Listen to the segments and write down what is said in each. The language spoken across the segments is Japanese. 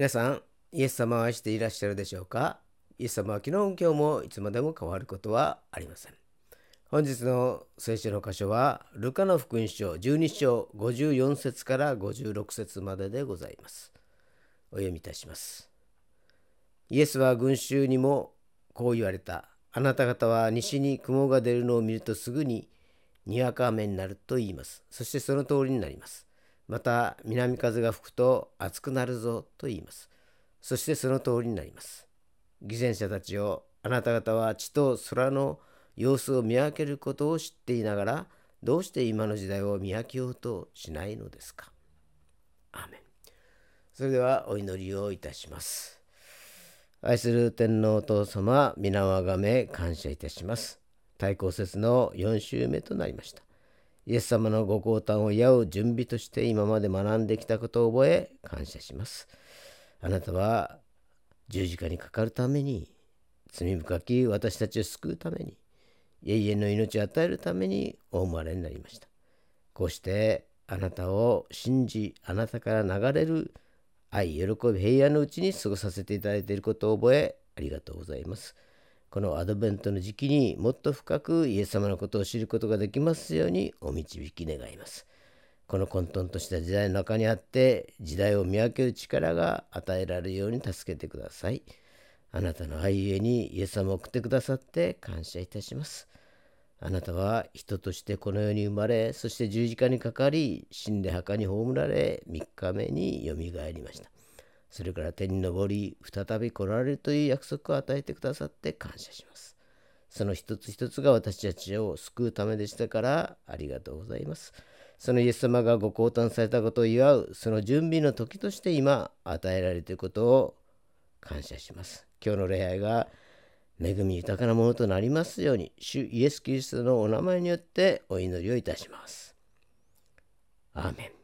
皆さん、イエス様を愛していらっしゃるでしょうか？イエス様は昨日今日もいつまでも変わることはありません。本日の聖書の箇所は、ルカの福音書12章54節から56節まででございます。お読みいたします。イエスは群衆にもこう言われた。あなた方は西に雲が出るのを見るとすぐににわか雨になると言います。そしてその通りになります。また南風が吹くと暑くなるぞと言います。そしてその通りになります。偽善者たちをあなた方は地と空の様子を見分けることを知っていながらどうして今の時代を見分けようとしないのですか？アーメンそれではお祈りをいたします。愛する天皇お父様、皆をあがめ感謝いたします。対抗節の4週目となりました。イエス様のご降誕を祝う準備として今まで学んできたことを覚え感謝します。あなたは十字架にかかるために罪深き私たちを救うために永遠の命を与えるためにお生まれになりました。こうしてあなたを信じあなたから流れる愛喜び平安のうちに過ごさせていただいていることを覚えありがとうございます。このアドベントの時期にもっと深くイエス様のことを知ることができますようにお導き願います。この混沌とした時代の中にあって時代を見分ける力が与えられるように助けてください。あなたの愛ゆえにイエス様を送ってくださって感謝いたします。あなたは人としてこの世に生まれ、そして十字架にかかり、死んで墓に葬られ、3日目によみがえりました。それから天に昇り、再び来られるという約束を与えてくださって感謝します。その一つ一つが私たちを救うためでしたからありがとうございます。そのイエス様がご降誕されたことを祝う、その準備の時として今与えられていることを感謝します。今日の礼拝が恵み豊かなものとなりますように、主イエス・キリストのお名前によってお祈りをいたします。アーメン。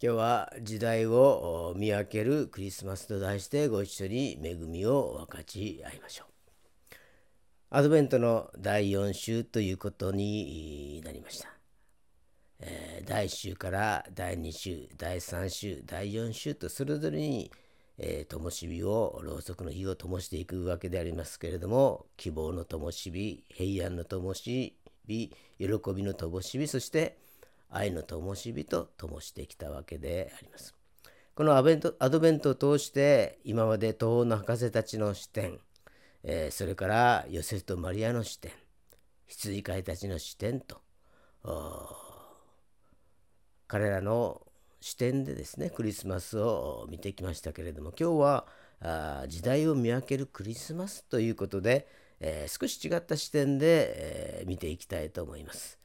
今日は時代を見分けるクリスマスと題してご一緒に恵みを分かち合いましょう。アドベントの第4週ということになりました。えー、第1週から第2週、第3週、第4週とそれぞれに、えー、灯火を、ろうそくの火を灯していくわけでありますけれども、希望の灯火、平安の灯火、喜びの灯火、そして愛の灯火と灯してきたわけであります。このアベントアドベントを通して今まで東方の博士たちの視点、えー、それからヨセフとマリアの視点羊飼いたちの視点と彼らの視点でですねクリスマスを見てきましたけれども今日はあ時代を見分けるクリスマスということで、えー、少し違った視点で、えー、見ていきたいと思います。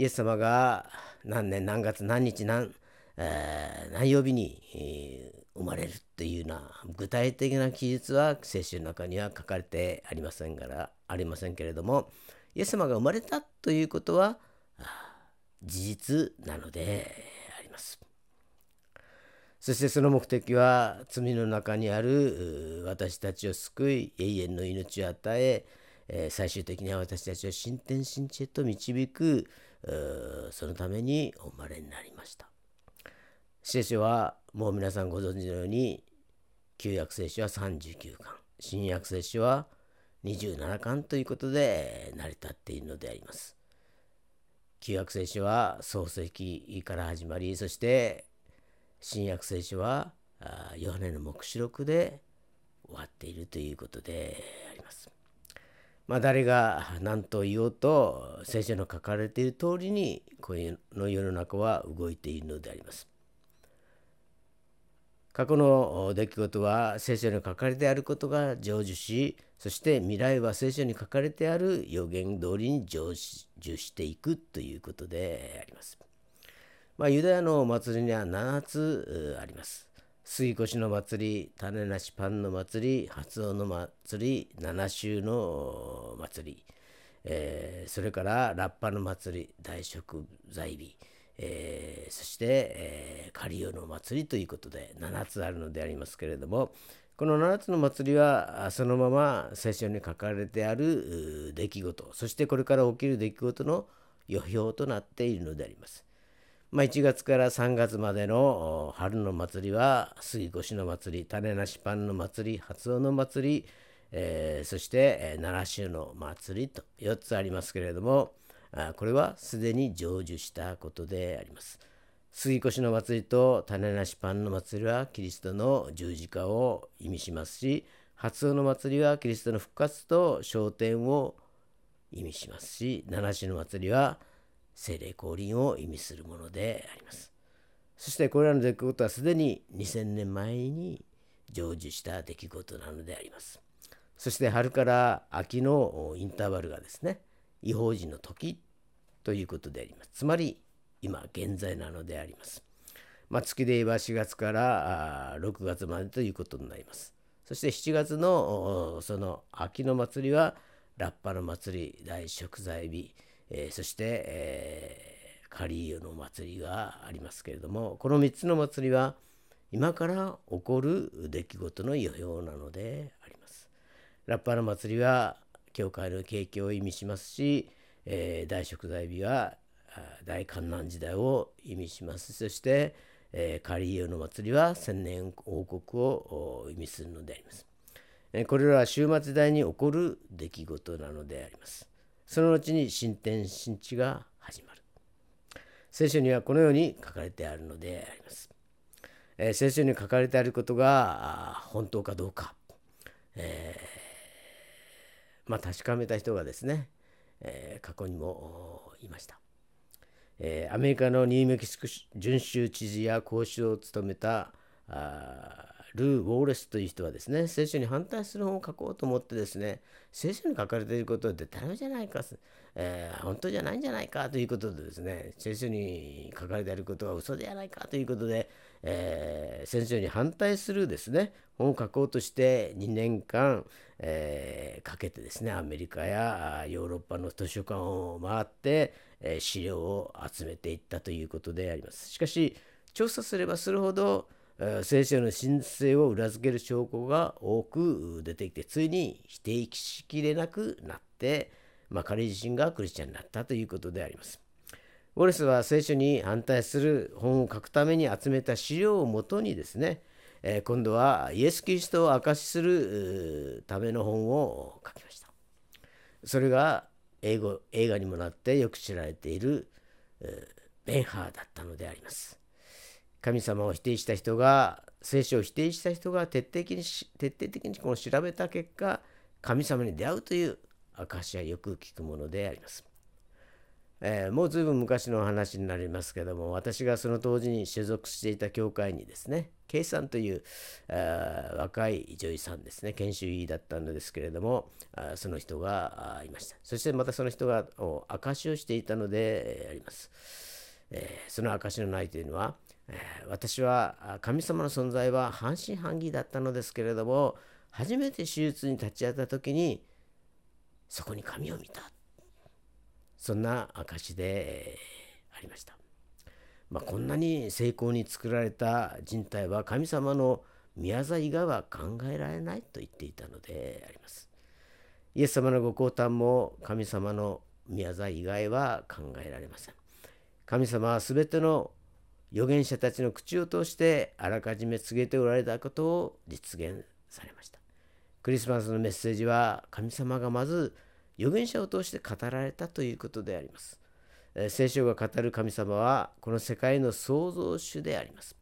イエス様が何年何月何日何,、えー、何曜日に、えー、生まれるというな具体的な記述は聖書の中には書かれてありませんからありませんけれどもイエス様が生まれたということは事実なのであります。そしてその目的は罪の中にある私たちを救い永遠の命を与え最終的には私たちを新天新地へと導くそのためにお生まれになりました。聖書はもう皆さんご存知のように旧約聖書は39巻新約聖書は27巻ということで成り立っているのであります。旧約聖書は創世記から始まりそして新約聖書はヨハネの黙示録で終わっているということであります。まあ、誰が何と言おうと聖書の書かれている通りにこの世の中は動いているのであります。過去の出来事は聖書に書かれてあることが成就しそして未来は聖書に書かれてある予言通りに成就していくということであります。まあ、ユダヤのお祭りには7つあります。杉越の祭り、種なしパンの祭り、発音の祭り、七州の祭り、えー、それからラッパの祭り、大食材日、えー、そして、えー、カリオの祭りということで7つあるのでありますけれども、この7つの祭りはそのまま聖書に書かれてある出来事、そしてこれから起きる出来事の予表となっているのであります。まあ、1月から3月までの春の祭りは杉越の祭り種なしパンの祭り初音の祭り、えー、そして、えー、奈良州の祭りと4つありますけれどもあこれはすでに成就したことであります。杉越の祭りと種なしパンの祭りはキリストの十字架を意味しますし初音の祭りはキリストの復活と昇天を意味しますし七種の祭りは精霊降臨を意味するものであります。そしてこれらの出来事はすでに2000年前に成就した出来事なのであります。そして春から秋のインターバルがですね違法人の時ということであります。つまり今現在なのであります。まあ、月で言えば4月から6月までということになります。そして7月のその秋の祭りはラッパの祭り大食材日、えー、そして、えー、カリーヨの祭りがありますけれどもこの3つの祭りは今から起こる出来事の予表なのであります。ラッパの祭りは教会の景気を意味しますし、えー、大食材日は大観難時代を意味しますそして、えー、カリーヨの祭りは千年王国を意味するのであります。え、これらは終末時代に起こる出来事なのであります。その後に新天新地が始まる。聖書にはこのように書かれてあるのであります。えー、聖書に書かれてあることが本当かどうか、えー、まあ、確かめた人がですね、えー、過去にもいました。え、アメリカのニューメキシコ準州知事や講師を務めたルー・ウォーレスという人はですね聖書に反対する本を書こうと思ってですね聖書に書かれていることはでたらめじゃないか、えー、本当じゃないんじゃないかということでですね聖書に書かれていることは嘘ではないかということで、えー、聖書に反対するですね本を書こうとして2年間、えー、かけてですねアメリカやヨーロッパの図書館を回ってえ資料を集めていったということであります。しかし調査すればするほど聖書の神聖を裏付ける証拠が多く出てきてついに否定しきれなくなって、まあ、彼自身がクリスチャンになったということであります。ウォレスは聖書に反対する本を書くために集めた資料をもとにですね、え今度はイエス・キリストを証しするための本を書きました。それが英語映画にもなってよく知られているベンハーだったのであります。神様を否定した人が聖書を否定した人が徹底的に徹底的にこの調べた結果神様に出会うという証はよく聞くものであります。えー、もう随分昔の話になりますけども私がその当時に所属していた教会にですね K さんという若い女優さんですね研修医だったのですけれどもあその人がいましたそしてまたその人が証しをしていたのであります、えー、その証のないというのは、私は神様の存在は半信半疑だったのですけれども初めて手術に立ち会った時にそこに神を見たそんな証でありました。まあ、こんなに精巧に作られた人体は神様の宮座以外は考えられないと言っていたのであります。イエス様のご降誕も神様の宮座以外は考えられません。神様は全ての預言者たちの口を通してあらかじめ告げておられたことを実現されました。クリスマスのメッセージは神様がまず預言者を通して語られたということであります。聖書が語る神様はこの世界の創造主であります。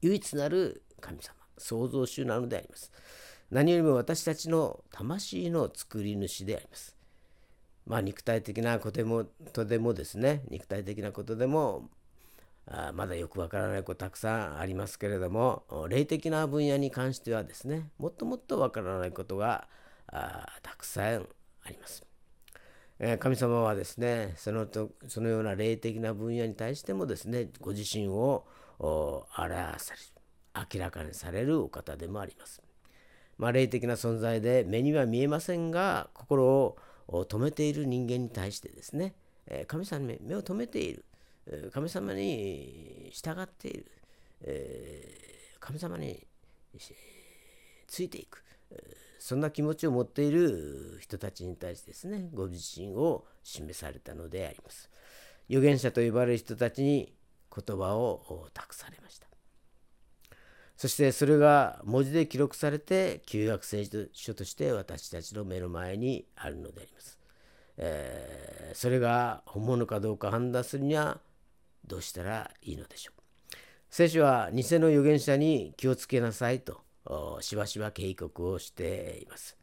唯一なる神様、創造主なのであります。何よりも私たちの魂の作り主であります。まあ肉体的なことでもとでもですね、肉体的なことでもあまだよくわからないことたくさんありますけれども、霊的な分野に関してはですね、もっともっとわからないことがたくさんあります。神様はですねそのとそのような霊的な分野に対してもですねご自身を表される明らかにされるお方でもあります。まあ、霊的な存在で目には見えませんが心を止めている人間に対してですね神様に目を留めている神様に従っている。神様についていく。そんな気持ちを持っている人たちに対してですね、ご自身を示されたのであります。預言者と呼ばれる人たちに言葉を託されました。そしてそれが文字で記録されて旧約聖書として私たちの目の前にあるのであります、えー、それが本物かどうか判断するにはどうしたらいいのでしょう。聖書は偽の預言者に気をつけなさいとしばしば警告をしています。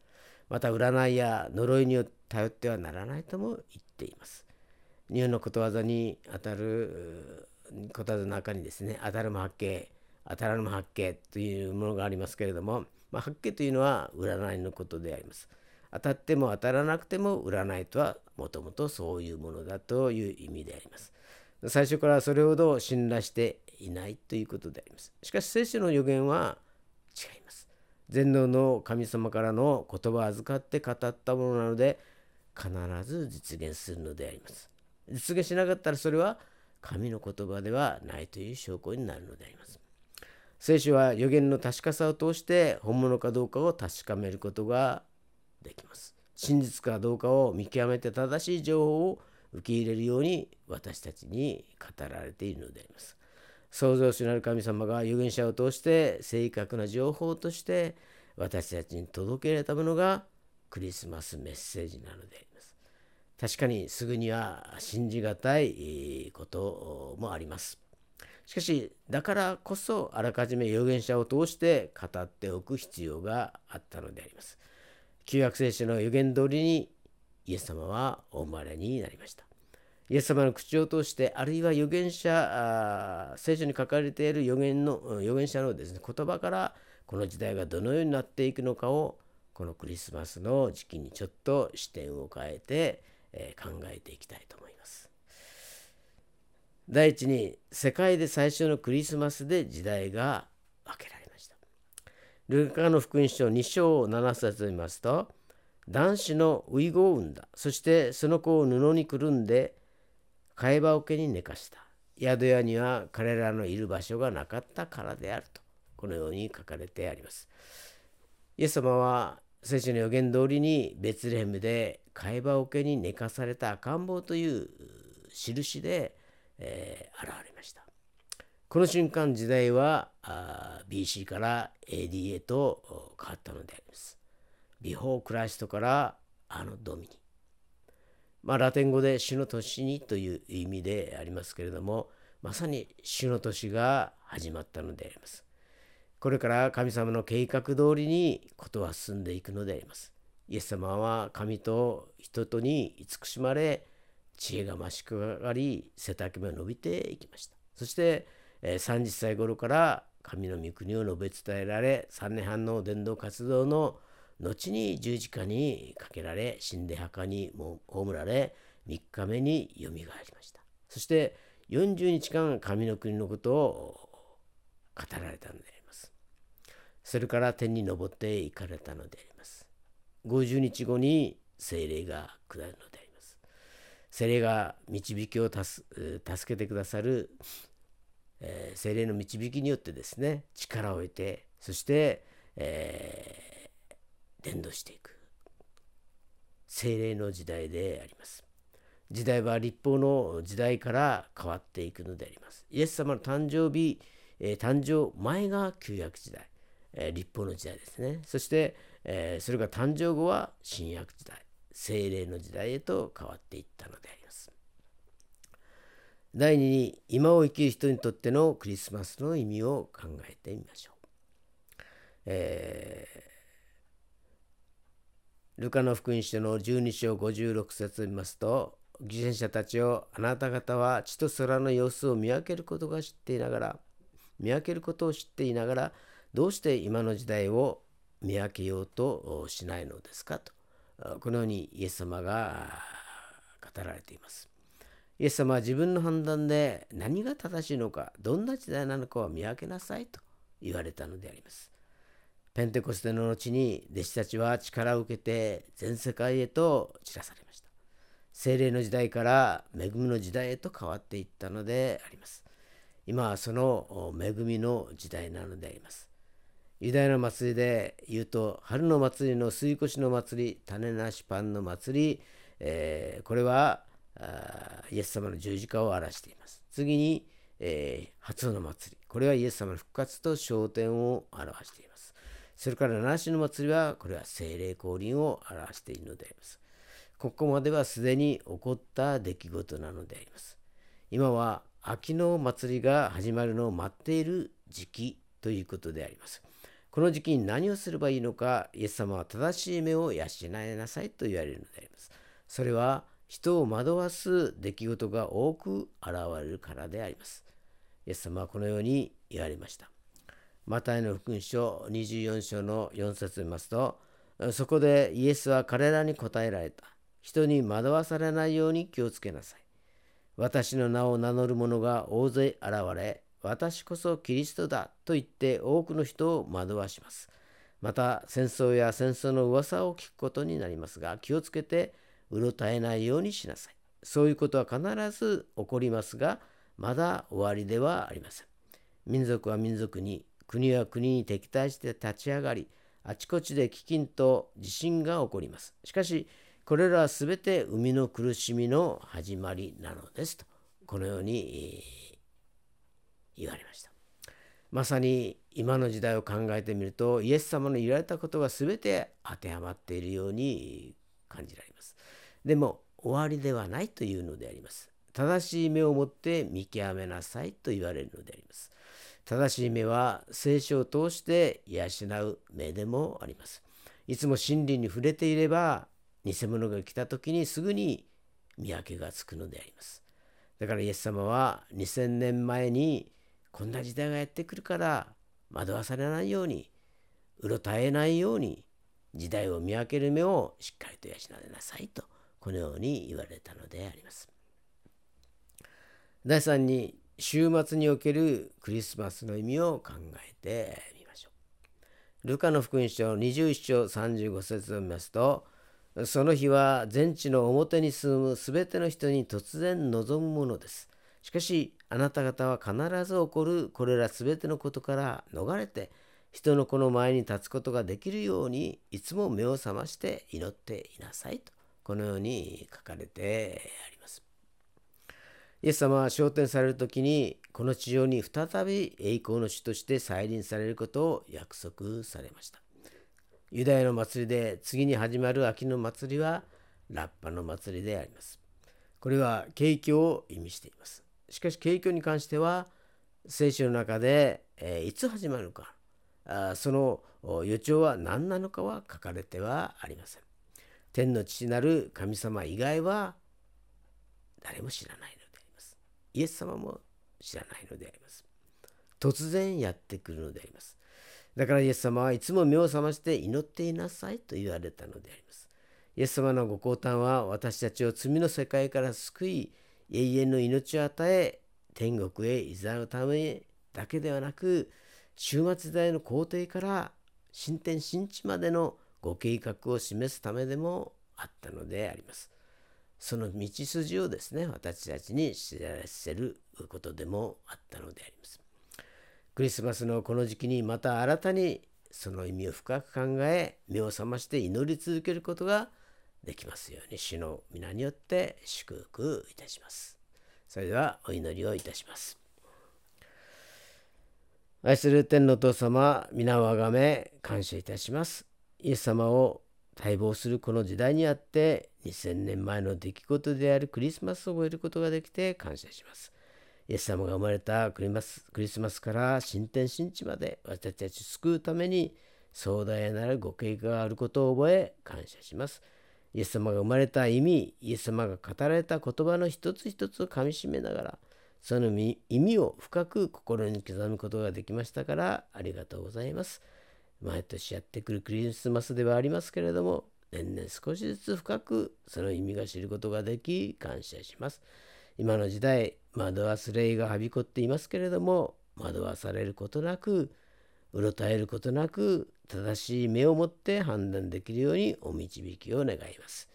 また占いや呪いに頼ってはならないとも言っています。日本のことわざにあたることわざの中にですね当たるも八景当たらぬも八景というものがありますけれども、まあ、八景というのは占いのことであります。当たっても当たらなくても占いとはもともとそういうものだという意味であります。最初からそれほど信頼していないということでありますしかし聖書の予言は違います全能の神様からの言葉を預かって語ったものなので必ず実現するのであります実現しなかったらそれは神の言葉ではないという証拠になるのであります。聖書は予言の確かさを通して本物かどうかを確かめることができます。真実かどうかを見極めて正しい情報を受け入れるように私たちに語られているのであります。創造主なる神様が預言者を通して正確な情報として私たちに届けられたものがクリスマスメッセージなのであります確かにすぐには信じがたいこともあります。しかし、だからこそあらかじめ預言者を通して語っておく必要があったのであります。旧約聖書の預言通りにイエス様はお生まれになりました。イエス様の口を通して、あるいは預言者、聖書に書かれている預言の預言者のですね、言葉から、この時代がどのようになっていくのかを、このクリスマスの時期にちょっと視点を変えて、え考えていきたいと思います。第一に世界で最初のクリスマスで時代が分けられました。ルカの福音書2章7節を見ますと男子のウイゴを産んだそしてその子を布にくるんで替え羽桶に寝かした宿屋には彼らのいる場所がなかったからであるとこのように書かれてあります。イエス様は聖書の予言通りにベツレヘムで替え羽桶に寝かされた赤ん坊という印で、えー、現れました。この瞬間時代は BC から AD へと変わったのであります。ビフォークライストからあのドミニ。まあ、ラテン語で主の年にという意味でありますけれども、まさに主の年が始まったのであります。これから神様の計画通りにことは進んでいくのであります。イエス様は神と人とに慈しまれ、知恵が増し上がり、背丈も伸びていきました。そして、30歳頃から神の御国を述べ伝えられ、3年半の伝道活動の後に十字架にかけられ、死んで墓に葬られ、3日目によみがえりました。そして40日間神の国のことを語られたのでありますそれから天に昇っていかれたのであります。50日後に精霊が下るのであります。精霊が導きを助けてくださる、えー、精霊の導きによってですね、力を得て、そして、えー、伝道していく。精霊の時代であります。時代は立法の時代から変わっていくのであります。イエス様の誕生日、えー、誕生前が旧約時代。え立法の時代ですね。そして、えそれが誕生後は新約時代、精霊の時代へと変わっていったのであります。第2に、今を生きる人にとってのクリスマスの意味を考えてみましょう。えー、ルカの福音書の12章56節を見ますと、犠牲者たちをあなた方は地と空の様子を見分けることが知っていながら、見分けることを知っていながら、どうして今の時代を見分けようとしないのですか？とこのようにイエス様が語られています。イエス様は自分の判断で何が正しいのかどんな時代なのかを見分けなさいと言われたのであります。ペンテコステの後に弟子たちは力を受けて全世界へと散らされました。精霊の時代から恵みの時代へと変わっていったのであります。今はその恵みの時代なのであります。ユダヤの祭りで言うと春の祭りの吸い越の祭り種なしパンの祭り、えー、これはイエス様の十字架を表しています次に、えー、初の祭り。これはイエス様の復活と昇天を表しています。それから七種の祭りは、これは精霊降臨を表しているのであります。ここまではすでに起こった出来事なのであります。今は秋の祭りが始まるのを待っている時期ということであります。この時期に何をすればいいのか、イエス様は正しい目を養いなさいと言われるのであります。それは人を惑わす出来事が多く現れるからであります。イエス様はこのように言われました。マタイの福音書24章の4節を見ますと、そこでイエスは彼らに答えられた。人に惑わされないように気をつけなさい。私の名を名乗る者が大勢現れ、私こそキリストだと言って多くの人を惑わします。また戦争や戦争の噂を聞くことになりますが、気をつけてうろたえないようにしなさい。そういうことは必ず起こりますが、まだ終わりではありません。民族は民族に、国は国に敵対して立ち上がり、あちこちで飢饉と地震が起こります。しかし、これらは全て生みの苦しみの始まりなのですと、このように言われました。まさに今の時代を考えてみると、イエス様の言われたことが全て当てはまっているように感じられます。でも、終わりではないというのであります。正しい目を持って見極めなさいと言われるのであります。正しい目は聖書を通して養う目でもあります。いつも真理に触れていれば偽物が来た時にすぐに見分けがつくのであります。だからイエス様は2000年前にこんな時代がやってくるから惑わされないようにうろたえないように時代を見分ける目をしっかりと養いなさいとこのように言われたのであります。第3に週末におけるクリスマスの意味を考えてみましょう。ルカの福音書21章35節を見ますとその日は全地の表に住むすべての人に突然望むものです。しかしあなた方は必ず起こるこれらすべてのことから逃れて人の子の前に立つことができるようにいつも目を覚まして祈っていなさいとこのように書かれてあります。イエス様は昇天される時にこの地上に再び栄光の主として再臨されることを約束されました。ユダヤの祭りで次に始まる秋の祭りはラッパの祭りであります。これは景況を意味しています。しかし景況に関しては聖書の中で、えー、いつ始まるかあその予兆は何なのかは書かれてはありません。天の父なる神様以外は誰も知らないイエス様も知らないのであります。突然やってくるのであります。だからイエス様はいつも目を覚まして祈っていなさいと言われたのであります。イエス様のご降誕は私たちを罪の世界から救い、永遠の命を与え、天国へいざうためだけではなく、終末時代の皇帝から新天新地までのご計画を示すためでもあったのであります。その道筋をですね私たちに知らせることでもあったのであります。クリスマスのこの時期にまた新たにその意味を深く考え目を覚まして祈り続けることができますように主の皆によって祝福いたします。それではお祈りをいたします。愛する天のお父様、皆をあがめ感謝いたします。イエス様を待望するこの時代にあって2000年前の出来事であるクリスマスを覚えることができて感謝します。イエス様が生まれたクリスクリスマスから新天新地まで私たちを救うために壮大なるご計画があることを覚え感謝します。イエス様が生まれた意味、イエス様が語られた言葉の一つ一つをかみしめながら、その意味を深く心に刻むことができましたからありがとうございます。毎年やってくるクリスマスではありますけれども、年々少しずつ深くその意味が知ることができ、感謝します。今の時代、惑わす霊がはびこっていますけれども、惑わされることなく、うろたえることなく、正しい目を持って判断できるようにお導きを願います。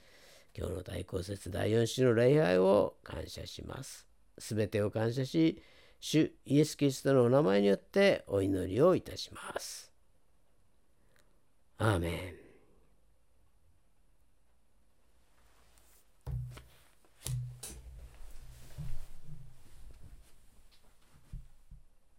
今日の大公説第4種の礼拝を感謝します。すべてを感謝し、主イエス・キリストのお名前によってお祈りをいたします。アーメン